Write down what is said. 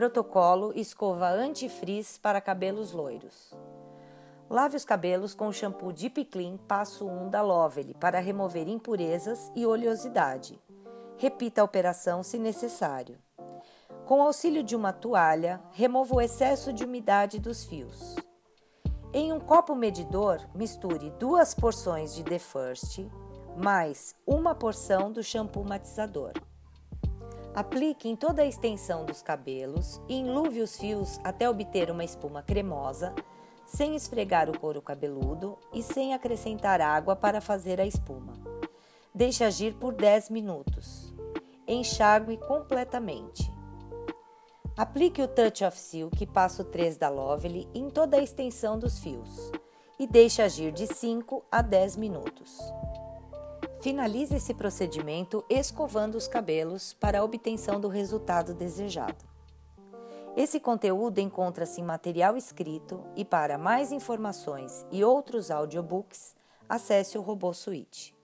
Protocolo escova antifrizz para cabelos loiros. Lave os cabelos com o shampoo Deep Clean Passo 1 da Lovely para remover impurezas e oleosidade. Repita a operação se necessário. Com auxílio de uma toalha, remova o excesso de umidade dos fios. Em um copo medidor, misture duas porções de The First mais uma porção do shampoo matizador. Aplique em toda a extensão dos cabelos e enluve os fios até obter uma espuma cremosa, sem esfregar o couro cabeludo e sem acrescentar água para fazer a espuma. Deixe agir por 10 minutos. Enxague completamente. Aplique o Touch of Silk passo 3 da Lovely em toda a extensão dos fios e deixe agir de 5 a 10 minutos. Finalize esse procedimento escovando os cabelos para a obtenção do resultado desejado. Esse conteúdo encontra-se em material escrito e para mais informações e outros audiobooks, acesse o Robô Suite.